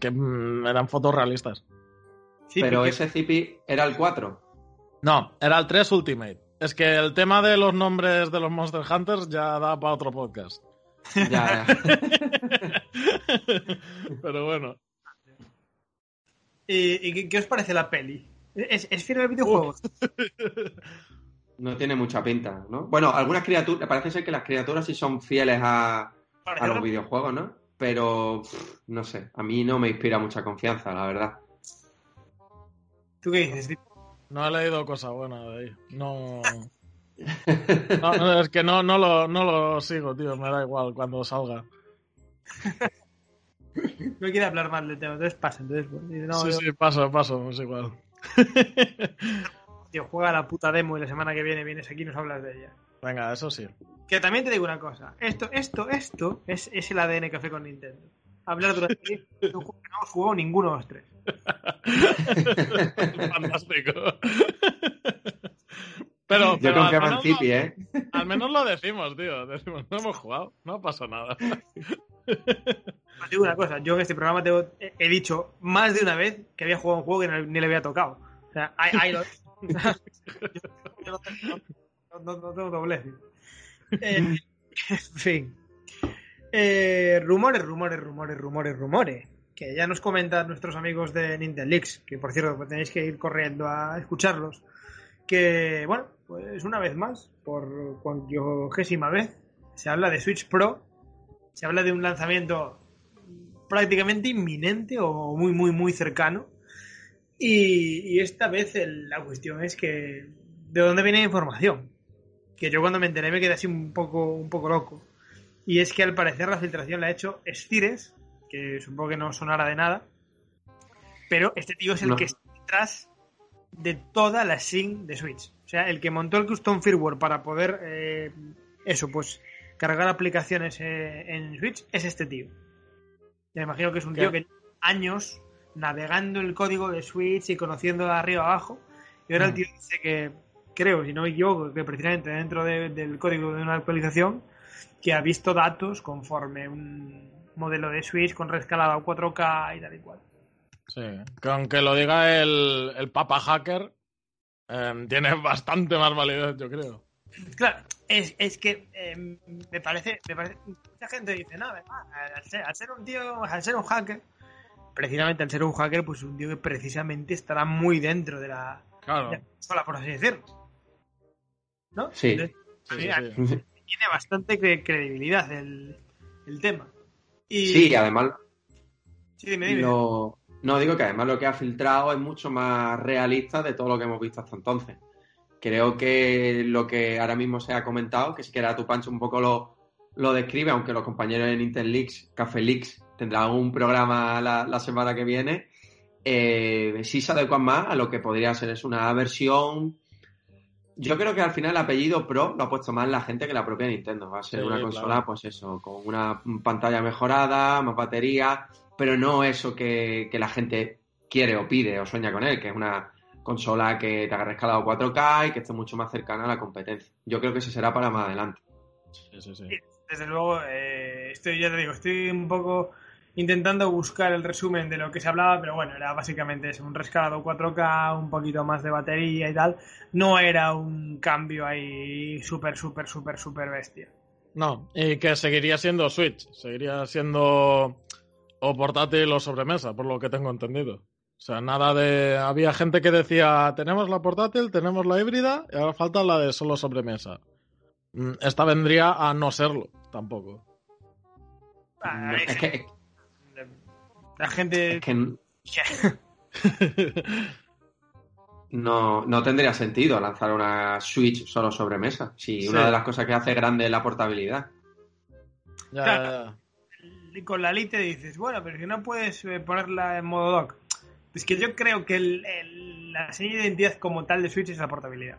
C: que mm, eran fotorrealistas.
B: Pero ese Zipi era el 4.
C: No, era el 3 Ultimate. Es que el tema de los nombres de los Monster Hunters ya da para otro podcast.
B: Ya, ya.
C: Pero bueno.
A: ¿Y, qué os parece la peli? ¿Es, es fiel al videojuego?
B: No tiene mucha pinta, ¿no? Bueno, algunas criaturas, parece ser que las criaturas sí son fieles a, a los videojuegos, ¿no? Pero, no sé, a mí no me inspira mucha confianza, la verdad.
A: ¿Tú qué dices?
C: No he leído cosa buena de ahí. No... no, es que no, no, lo, no lo sigo, tío. Me da igual cuando salga.
A: no quiere hablar mal del tema, entonces pasa. Entonces,
C: sí, sí, paso, paso, es igual.
A: tío, juega la puta demo y la semana que viene vienes aquí y nos hablas de ella.
C: Venga, eso sí.
A: Que también te digo una cosa. Esto, esto, esto es, es el ADN café con Nintendo. Hablar durante un juego que no hemos jugado ninguno de los tres.
C: Fantástico. Pero,
B: Yo
C: pero
B: confiaba en Zipi, ¿eh?
C: Al menos lo decimos, tío. Decimos, no hemos jugado, no pasa nada.
A: Os digo una cosa, yo en este programa he dicho más de una vez que había jugado un juego que ni le había tocado. O sea, hay, hay yo, no, tengo, doblez. Eh, en fin. Eh, rumores, rumores, rumores, rumores, rumores. Que ya nos comentan nuestros amigos de Nintendo Leaks, que por cierto pues tenéis que ir corriendo a escucharlos. Que, bueno, pues una vez más, por cuantiogésima vez, se habla de Switch Pro. Se habla de un lanzamiento prácticamente inminente o muy, muy, muy cercano. Y, esta vez la cuestión es que ¿de dónde viene la información? Que yo cuando me enteré me quedé así un poco, un poco loco. Y es que al parecer la filtración la ha hecho Stires, que supongo que no sonará de nada. Pero este tío es el que está detrás de toda la SIM de Switch. O sea, el que montó el custom firmware para poder, eh, eso, pues, cargar aplicaciones eh, en Switch es este tío. Me imagino que es un tío que años navegando el código de Switch y conociendo de arriba abajo. Y ahora el mm. tío dice que, creo, si no me equivoco, que precisamente dentro del código de una actualización, que ha visto datos conforme un modelo de Switch con rescalado a 4K y tal y cual.
C: Sí, que aunque lo diga el, el papa hacker, em, tiene bastante más validez, yo creo.
A: Claro, es, es que em, me, parece, me parece. Mucha gente dice, no, al ser, al ser un tío, al ser un hacker, precisamente al ser un hacker, pues un tío que precisamente estará muy dentro de la,
C: claro.
A: por así decirlo. ¿No?
B: Sí.
A: Tiene bastante credibilidad el, tema. Y...
B: Sí, además.
A: Sí, dime, dime.
B: No, digo que además lo que ha filtrado es mucho más realista de todo lo que hemos visto hasta entonces. Creo que lo que ahora mismo se ha comentado, que si quieres tu Pancho un poco lo, lo describe, aunque los compañeros de Nintendo Leaks, Café Leaks, tendrán un programa la, semana que viene, eh, sí se adecuan más a lo que podría ser es una versión. Yo creo que al final el apellido Pro lo ha puesto más la gente que la propia Nintendo. Va a ser una consola, pues eso, con una pantalla mejorada, más batería, pero no eso que, la gente quiere o pide o sueña con él, que es una consola que te haga escalado 4K y que esté mucho más cercana a la competencia. Yo creo que eso será para más adelante.
A: Desde luego, eh, estoy, ya te digo, estoy un poco intentando buscar el resumen de lo que se hablaba, pero bueno, era básicamente eso, un rescalado 4K, un poquito más de batería y tal. No era un cambio ahí súper, súper, súper, súper bestia.
C: No, y que seguiría siendo Switch, seguiría siendo o portátil o sobremesa, por lo que tengo entendido. O sea, nada de... Había gente que decía, tenemos la portátil, tenemos la híbrida y ahora falta la de solo sobremesa. Mm, esta vendría a no serlo, tampoco.
A: Ah, es
B: que,
A: La gente...
B: es que no, no tendría sentido lanzar una Switch solo sobre mesa. Si
C: Sí.
B: una de las cosas que hace grande es la portabilidad.
C: Ya,
A: Claro.
C: ya, ya.
A: con la Lite dices, bueno, pero si no puedes eh, ponerla en modo dock. Es que yo creo que el- el- la señal de identidad como tal de Switch es la portabilidad.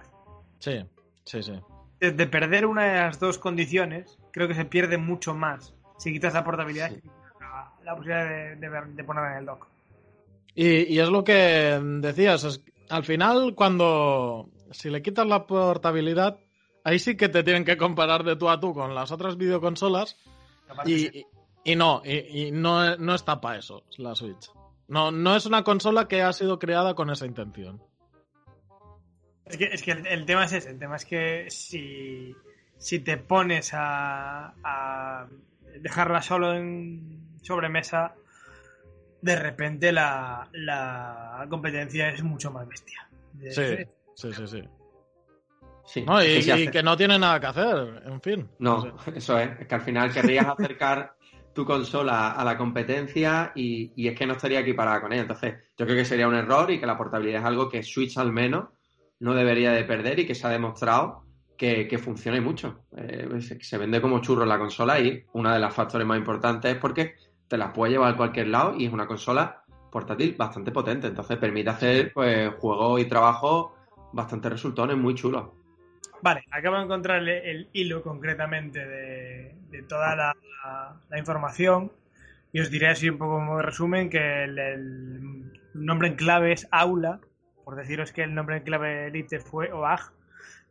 C: Sí, sí, sí.
A: De, de perder una de las dos condiciones, creo que se pierde mucho más si quitas la portabilidad
B: Sí.
A: que la, posibilidad de, de ver- de ponerla en el dock.
C: Y, y es lo que decías, es- al final cuando si le quitas la portabilidad, ahí sí que te tienen que comparar de tú a tú con las otras videoconsolas y,
A: sí.
C: y- y no, y, y no, no está para eso la Switch. No, no es una consola que ha sido creada con esa intención.
A: Es que, es que el, el tema es ese, el tema es que si, si te pones a, a dejarla solo en sobremesa, de repente la, la competencia es mucho más bestia.
C: Sí, sí, sí, sí.
B: Sí,
C: No, y,
B: que
C: y no tiene nada que hacer, en fin.
B: No,
C: sé.
B: eso es. Es que al final querrías acercar tu consola a la competencia y, y es que no estaría equiparada con ella. Entonces, yo creo que sería un error y que la portabilidad es algo que Switch al menos no debería de perder y que se ha demostrado que, que funciona y mucho. Eh, se vende como churro la consola y uno de los factores más importantes es porque te la puedes llevar a cualquier lado y es una consola portátil bastante potente. Entonces permite hacer pues juegos y trabajos bastante resultones muy chulos.
A: Vale, acabo de encontrar el, el hilo concretamente de, de toda la, la- la información y os diré así un poco como resumen que el, el nombre en clave es Aula, por deciros que el nombre en clave Elite fue OAG,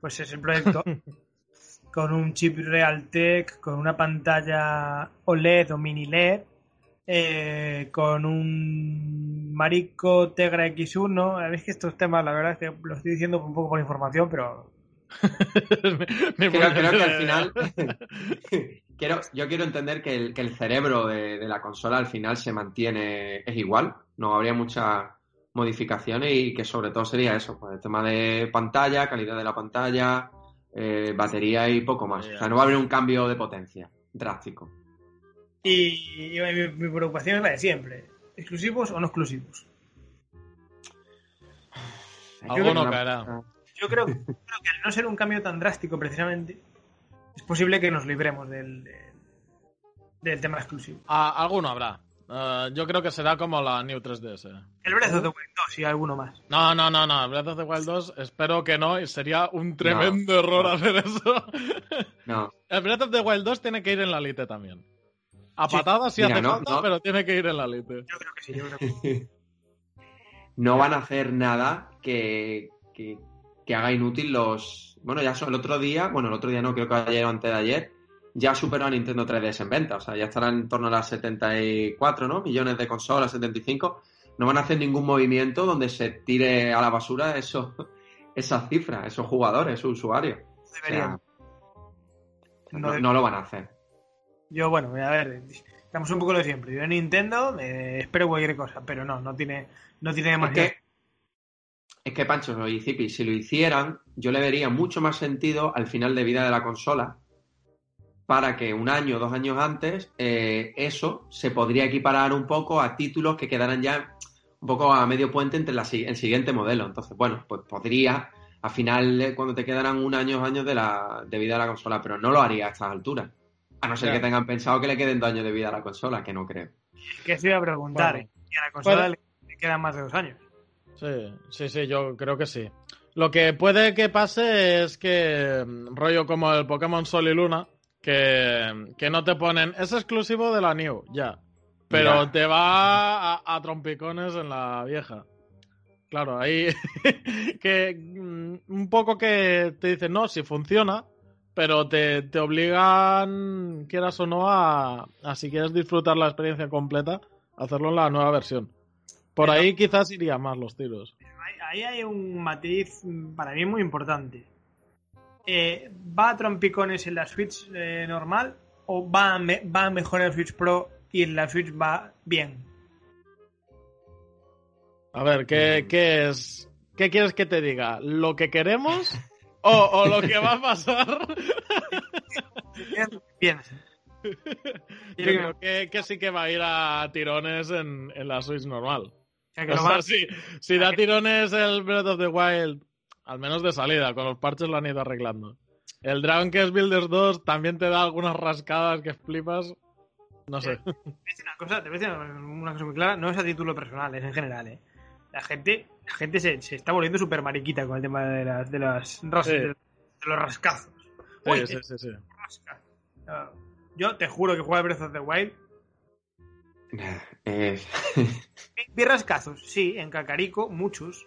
A: pues es el proyecto con un chip Realtek, con una pantalla OLED o mini LED, eh, con un Marico Tegra X1. Veis que estos temas, la verdad es que lo estoy diciendo un poco por información, pero
B: Creo,
C: por-
B: creo que al final. quiero, yo quiero entender que el, que el cerebro de, de la consola al final se mantiene, es igual, no habría muchas modificaciones y que sobre todo sería eso, pues el tema de pantalla, calidad de la pantalla, eh, batería y poco más. O sea, no va a haber un cambio de potencia drástico.
A: Y, y mi, mi preocupación es la de siempre. ¿Exclusivos o no exclusivos?
C: Alguno
B: Una-
C: caerá.
A: Yo creo, creo que al no ser un cambio tan drástico precisamente, es posible que nos libremos del, del, del tema exclusivo.
C: Ah, alguno habrá. Eh, yo creo que será como la New 3DS.
A: El Breath of the Wild 2 y alguno más.
C: No, no, no, no. Breath of the Wild 2 espero que no y sería un tremendo error
B: no.
C: hacer eso.
B: No,
C: El Breath of the Wild 2 tiene que ir en la Lite también. A
A: Sí.
C: patadas si
B: Mira,
C: hace
B: no,
C: falta,
B: no.
C: pero tiene que ir en la Lite.
A: Yo creo que sí, yo creo que sí.
B: no van a hacer nada que, que, que haga inútil los. Bueno, ya son el otro día, bueno, el otro día no, creo que ayer o antes de ayer, ya superó a Nintendo 3DS en venta. O sea, ya estará en torno a las 74 ¿no? millones de consolas, 75. No van a hacer ningún movimiento donde se tire a la basura esos, esas cifras, esos jugadores, esos usuarios. O sea,
A: Deberían.
B: no,
A: No de-
B: no lo van a hacer.
A: Yo, bueno, a ver, estamos un poco lo de siempre. Yo en Nintendo eh, espero cualquier cosa, pero no, no tiene, no tiene
B: Es
A: demasiado.
B: que, es que Pancho y Zipi, si lo hicieran, yo le vería mucho más sentido al final de vida de la consola para que un año o dos años antes eh, eso se podría equiparar un poco a títulos que quedaran ya un poco a medio puente entre la el siguiente modelo. Entonces, bueno, pues podría al final eh, cuando te quedaran un año o dos años de, la, de vida de la consola, pero no lo haría a estas alturas. A no ser que tengan pensado que le queden dos años de vida a la consola, que no creo.
A: Que se iba a preguntar,
C: Bueno.
A: ¿eh? Y a la consola le, quedan más de dos años.
C: Sí, sí, sí, yo creo que sí. Lo que puede que pase es que, mm, rollo como el Pokémon Sol y Luna, que, que no te ponen, es exclusivo de la New, ya. Pero te va a, a trompicones en la vieja. Claro, ahí que mm, un poco que te dicen, no, si funciona, pero te, te obligan, quieras o no, a, a si quieres disfrutar la experiencia completa, hacerlo en la nueva versión. Por
A: Pero-
C: ahí quizás iría más los tiros.
A: Ahí, hay un matiz mm, para mí muy importante. Eh, ¿Va a trompicones en la Switch eh, normal o va, a me- va mejor en la Switch Pro y en la Switch va bien?
C: A ver, ¿qué, qué es? ¿Qué quieres que te diga? ¿Lo que queremos o, o lo que va a pasar?
A: Piensa.
C: Yo creo que, que sí que va a ir a tirones en, en la Switch normal.
A: O sea, que
C: O
A: lo
C: sea,
A: va-
C: si, si da tirones el Breath of the Wild, al menos de salida, con los parches lo han ido arreglando. El Dragon Quest Builders 2 también te da algunas rascadas que flipas. No sé.
A: Te voy a decir una cosa, te voy a decir una cosa muy clara, no es a título personal, es en general, ¿eh? La gente, la gente se, se está volviendo súper mariquita con el tema de las, de las ras-
C: Sí.
A: de, de los rascazos. Uy,
C: Sí, sí, sí, sí.
A: rasca. Ah, Yo te juro que juego al Breath of the Wild.
B: Eh,
A: Vi- Vi rascazos, sí, en Cacarico, muchos.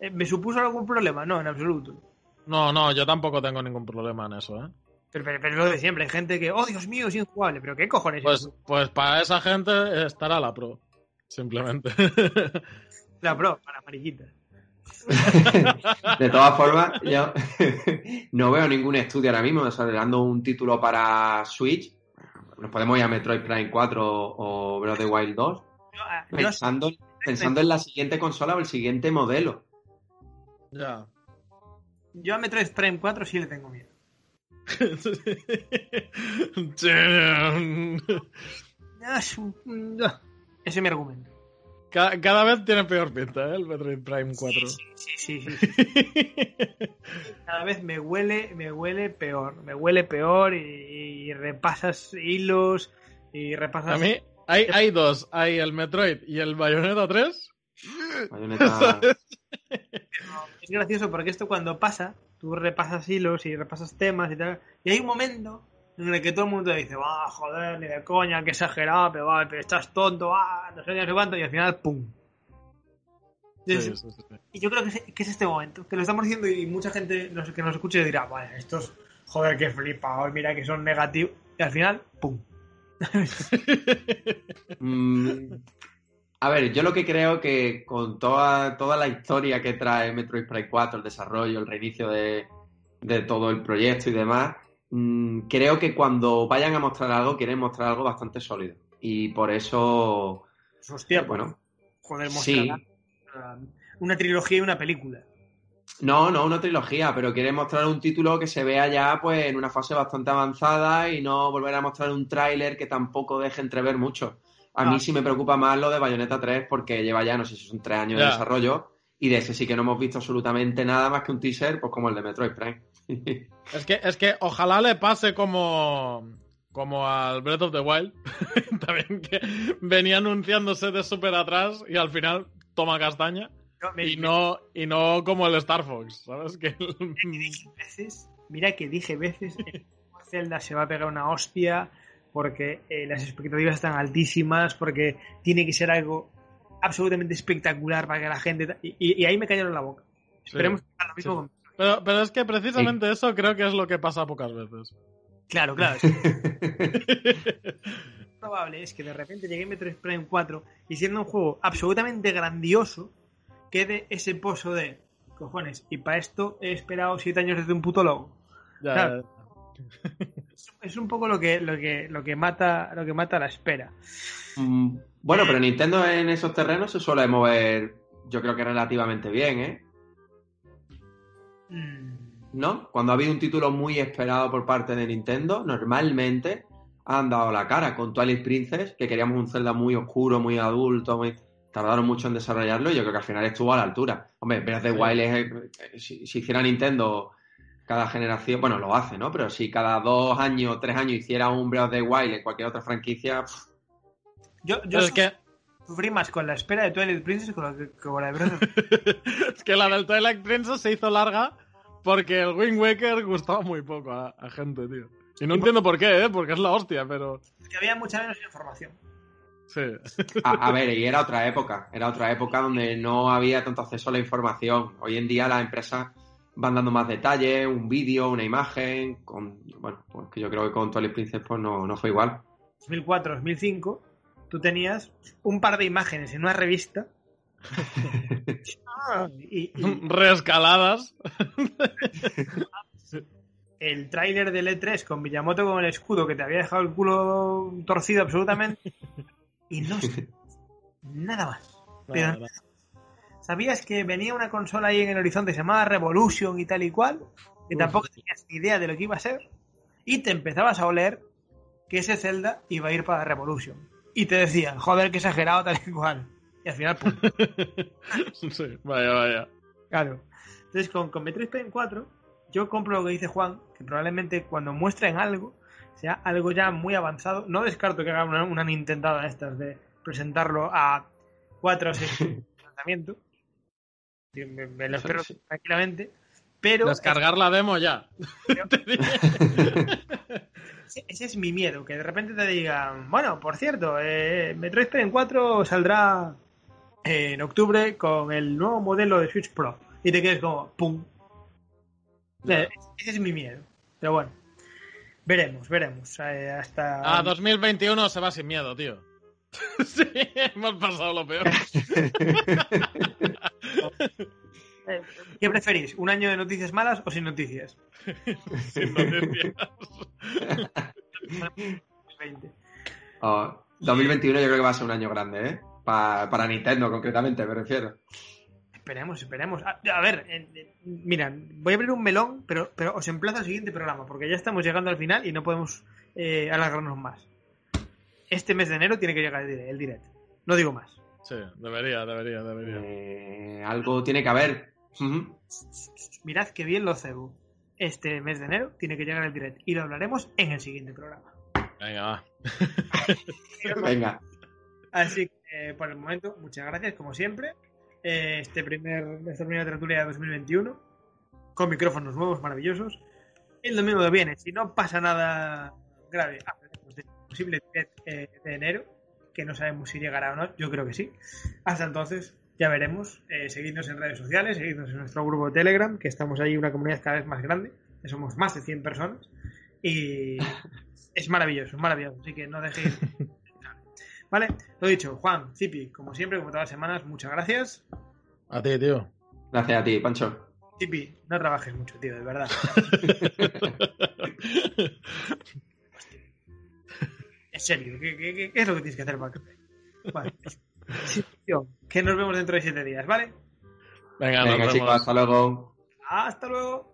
A: Eh, ¿Me supuso algún problema? No, en absoluto.
C: No, no, yo tampoco tengo ningún problema en eso, ¿eh?
A: Pero, pero, pero lo de siempre, hay gente que, oh Dios mío, es injugable. ¿Pero qué cojones?
C: Pues, pues para esa gente estará la pro. Simplemente.
A: La pro, para mariquitas.
B: de todas formas, yo no veo ningún estudio ahora mismo desarrollando un título para Switch. Nos podemos ir a Metroid Prime 4 o Breath of the Wild 2.
A: Yo, ah, yo-
B: Pensando, pensando en la siguiente consola o el siguiente modelo.
C: ya.
A: yo a Metroid Prime 4 sí le tengo miedo. Ese es mi argumento.
C: Ca- Cada vez tiene peor pinta, ¿eh? El Metroid Prime 4.
A: Sí, sí, sí, sí. Cada vez me huele, me huele peor. Me huele peor y, y repasas hilos y repasas.
C: A mí hay, hay dos. Hay el Metroid y el Bayonetta 3.
B: Bayonetta-
A: Es gracioso porque esto cuando pasa, tú repasas hilos y repasas temas y tal. Y hay un momento en el que todo el mundo te dice, va, joder, ni de coña, que exagerado, pero, va, pero estás tonto, va, no sé sé cuánto, y al final, ¡pum! Y,
C: Sí,
A: es-
C: sí, sí, sí.
A: y yo creo que es, que es este momento, que lo estamos diciendo y mucha gente nos- que nos escuche dirá, vaya, estos, joder, que flipa, hoy mira que son negativos. Y al final, ¡pum!
B: Mm, a ver, yo lo que creo que con toda, toda la historia que trae Metroid Prime 4, el desarrollo, el reinicio de, de todo el proyecto y demás, mm, creo que cuando vayan a mostrar algo, quieren mostrar algo bastante sólido. Y por eso,
A: Pues, hostia, pues,
B: bueno,
A: joder,
B: sí.
A: una trilogía y una película.
B: No, no una trilogía, pero quiere mostrar un título que se vea ya pues en una fase bastante avanzada y no volver a mostrar un tráiler que tampoco deje entrever mucho. A mí
A: Ah.
B: sí me preocupa más lo de Bayonetta 3 porque lleva ya, no sé si son tres años de desarrollo y de ese sí que no hemos visto absolutamente nada más que un teaser, pues como el de Metroid Prime.
C: Es que, es que ojalá le pase como, como al Breath of the Wild. También que venía anunciándose de súper atrás y al final toma castaña.
A: No, me-
C: Y no, y no como el Star Fox, ¿sabes? Que el-
A: que dije veces, mira que dije veces, que Zelda se va a pegar una hostia porque eh, las expectativas están altísimas, porque tiene que ser algo absolutamente espectacular para que la gente... Y, y- y ahí me cayeron la boca. Esperemos que haga lo mismo
C: Sí.
A: con...
C: Pero, pero es que precisamente eso creo que es lo que pasa pocas veces.
A: Claro, claro. es probable es que de repente llegue Metroid Prime 4 y siendo un juego absolutamente grandioso, quede ese pozo de cojones. Y para esto he esperado 7 años desde un puto logo.
C: Ya,
A: Claro. Es- Es un poco lo que, lo que, lo que mata, lo que mata la espera.
B: Mm, bueno, pero Nintendo en esos terrenos se suele mover, yo creo que relativamente bien, ¿eh?
A: Mm,
B: ¿no? Cuando ha habido un título muy esperado por parte de Nintendo, normalmente han dado la cara con Twilight Princess, que queríamos un Zelda muy oscuro, muy adulto, muy... tardaron mucho en desarrollarlo y yo creo que al final estuvo a la altura. Hombre, Breath of the. Wild es, eh, si, si hiciera Nintendo cada generación, bueno, lo hace, ¿no? Pero si cada dos años, tres años hiciera un Breath of the Wild en cualquier otra franquicia, pff,
A: Yo, yo
C: es que,
A: sufrí más con la espera de Twilight Princess que con la, que con la de Breath of the
C: es que la del Twilight Princess se hizo larga porque el Wind Waker gustaba muy poco a, a gente, tío. Y no entiendo por qué, ¿eh? Porque es la hostia, pero...
A: que había mucha menos información.
C: Sí.
B: a, a ver, y era otra época, era otra época donde no había tanto acceso a la información. Hoy en día las empresas van dando más detalles, un vídeo, una imagen, con, bueno, pues que yo creo que con Twilight Princess pues no, no fue igual.
A: 2004, 2005, tú tenías un par de imágenes en una revista y, y
C: Reescaladas.
A: el tráiler del E3 con Miyamoto con el escudo que te había dejado el culo torcido absolutamente y no sé, nada más. Pero
C: Nada, nada.
A: ¿Sabías que venía una consola ahí en el horizonte que se llamaba Revolution y tal y cual? Que
B: Uf.
A: tampoco tenías ni idea de lo que iba a ser. Y te empezabas a oler que ese Zelda iba a ir para Revolution. Y te decían, joder, que exagerado tal y cual. Y al final, pum,
C: Sí, vaya, vaya.
A: claro. Entonces, con, con Metroid Prime 4, yo compro lo que dice Juan, que probablemente cuando muestren algo, sea algo ya muy avanzado. No descarto que hagan una, una Nintendada de estas de presentarlo a 4 o 6 lanzamiento. Me, me lo espero
B: Sí.
A: tranquilamente. Pero
C: Descargar la demo ya.
A: ese, ese es mi miedo, que de repente te digan, bueno, por cierto, eh, Metroid Prime 4 saldrá en octubre con el nuevo modelo de Switch Pro. Y te quedes como, ¡pum! Eh, Ese es mi miedo. Pero bueno, veremos, veremos. eh, hasta...
C: A 2021 se va sin miedo, tío. Sí, hemos pasado lo peor.
A: ¿Qué preferís? ¿Un año de noticias malas o sin noticias?
C: Sin noticias.
A: 20.
B: Oh, 2021 yo creo que va a ser un año grande, ¿eh? Pa- para Nintendo, concretamente, me refiero.
A: Esperemos, esperemos. A, a ver, eh, eh, mira, voy a abrir un melón, pero, pero os emplazo al siguiente programa, porque ya estamos llegando al final y no podemos eh, alargarnos más. Este mes de enero tiene que llegar el direct, el direct. No digo más.
C: Sí, debería, debería, debería.
B: Eh, algo tiene que haber.
A: Mirad qué bien lo cebo. Este mes de enero tiene que llegar el direct y lo hablaremos en el siguiente programa.
C: Venga, va.
B: Venga.
A: Así que eh, por el momento, muchas gracias, como siempre. Eh, este primer, esta primera tertulia de 2021, con micrófonos nuevos, maravillosos. El domingo que viene, si no pasa nada grave, hablaremos del posible direct eh, de enero, que no sabemos si llegará o no, yo creo que sí. Hasta entonces, ya veremos. Eh, seguidnos en redes sociales, seguidnos en nuestro grupo de Telegram, que estamos ahí una comunidad cada vez más grande, que somos más de 100 personas. Y es maravilloso, es maravilloso. Así que no dejéis. Vale, lo dicho, Juan, Zipi, como siempre, como todas las semanas, muchas gracias.
C: A ti, tío.
B: Gracias a ti, Pancho.
A: Zipi, no trabajes mucho, tío, de verdad. En serio, ¿qué, qué- qué- es lo que tienes que hacer para Vale. Sí, tío, que nos vemos dentro de siete días, ¿vale?
C: Venga, nos
B: Venga,
C: vemos.
B: chicos, hasta luego.
A: Hasta luego.